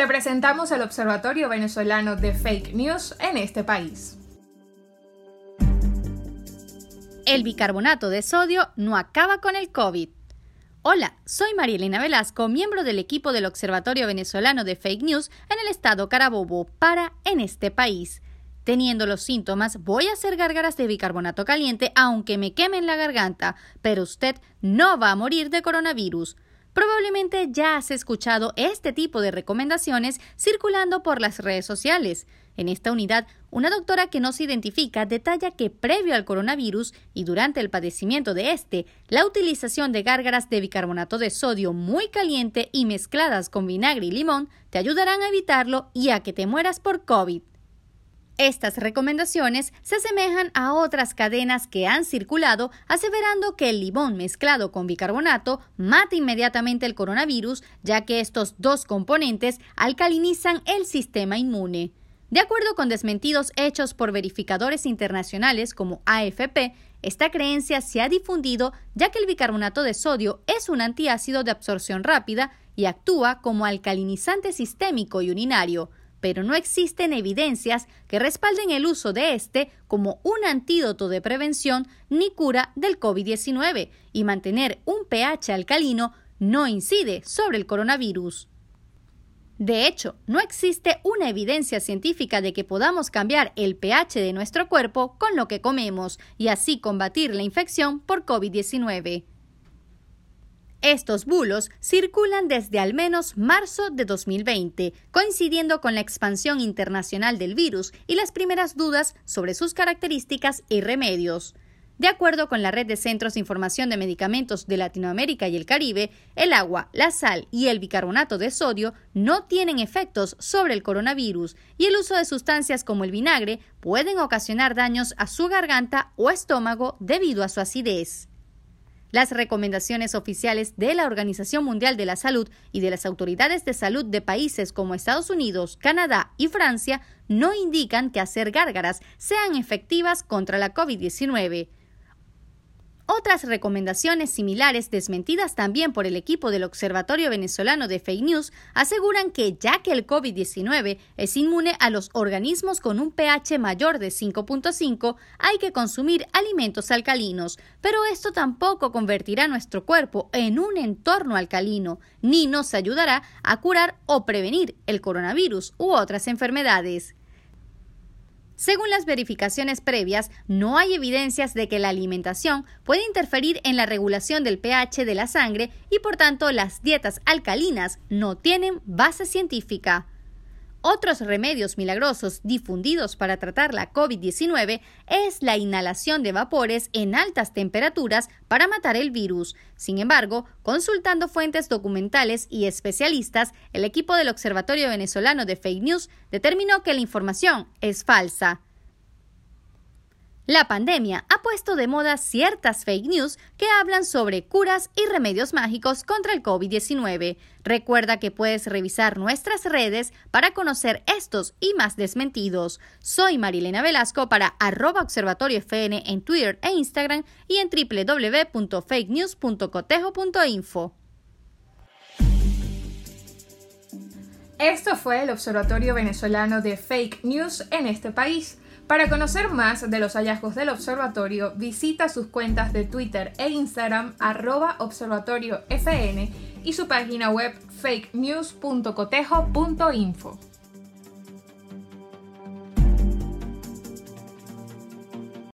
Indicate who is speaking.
Speaker 1: Te presentamos el Observatorio Venezolano de Fake News en este país.
Speaker 2: El bicarbonato de sodio no acaba con el COVID. Hola, soy Marielena Velasco, miembro del equipo del Observatorio Venezolano de Fake News en el estado Carabobo para En este país. Teniendo los síntomas, voy a hacer gárgaras de bicarbonato caliente aunque me quemen la garganta, pero usted no va a morir de coronavirus. Probablemente ya has escuchado este tipo de recomendaciones circulando por las redes sociales. En esta unidad, una doctora que no se identifica detalla que previo al coronavirus y durante el padecimiento de este, la utilización de gárgaras de bicarbonato de sodio muy caliente y mezcladas con vinagre y limón te ayudarán a evitarlo y a que te mueras por COVID. Estas recomendaciones se asemejan a otras cadenas que han circulado aseverando que el limón mezclado con bicarbonato mata inmediatamente el coronavirus, ya que estos dos componentes alcalinizan el sistema inmune. De acuerdo con desmentidos hechos por verificadores internacionales como AFP, esta creencia se ha difundido ya que el bicarbonato de sodio es un antiácido de absorción rápida y actúa como alcalinizante sistémico y urinario pero no existen evidencias que respalden el uso de este como un antídoto de prevención ni cura del COVID-19, y mantener un pH alcalino no incide sobre el coronavirus. De hecho, no existe una evidencia científica de que podamos cambiar el pH de nuestro cuerpo con lo que comemos y así combatir la infección por COVID-19. Estos bulos circulan desde al menos marzo de 2020, coincidiendo con la expansión internacional del virus y las primeras dudas sobre sus características y remedios. De acuerdo con la Red de Centros de Información de Medicamentos de Latinoamérica y el Caribe, el agua, la sal y el bicarbonato de sodio no tienen efectos sobre el coronavirus y el uso de sustancias como el vinagre pueden ocasionar daños a su garganta o estómago debido a su acidez. Las recomendaciones oficiales de la Organización Mundial de la Salud y de las autoridades de salud de países como Estados Unidos, Canadá y Francia no indican que hacer gárgaras sean efectivas contra la COVID-19. Otras recomendaciones similares, desmentidas también por el equipo del Observatorio Venezolano de Fake News, aseguran que ya que el COVID-19 es inmune a los organismos con un pH mayor de 5.5, hay que consumir alimentos alcalinos, pero esto tampoco convertirá nuestro cuerpo en un entorno alcalino, ni nos ayudará a curar o prevenir el coronavirus u otras enfermedades. Según las verificaciones previas, no hay evidencias de que la alimentación puede interferir en la regulación del pH de la sangre y por tanto las dietas alcalinas no tienen base científica. Otros remedios milagrosos difundidos para tratar la COVID-19 es la inhalación de vapores en altas temperaturas para matar el virus. Sin embargo, consultando fuentes documentales y especialistas, el equipo del Observatorio Venezolano de Fake News determinó que la información es falsa. La pandemia ha puesto de moda ciertas fake news que hablan sobre curas y remedios mágicos contra el COVID-19. Recuerda que puedes revisar nuestras redes para conocer estos y más desmentidos. Soy Marilena Velasco para arroba observatorio FN en Twitter e Instagram y en www.fakenews.cotejo.info.
Speaker 1: Esto fue el Observatorio Venezolano de Fake News en este país. Para conocer más de los hallazgos del observatorio, visita sus cuentas de Twitter e Instagram arroba observatoriofn y su página web fakenews.cotejo.info.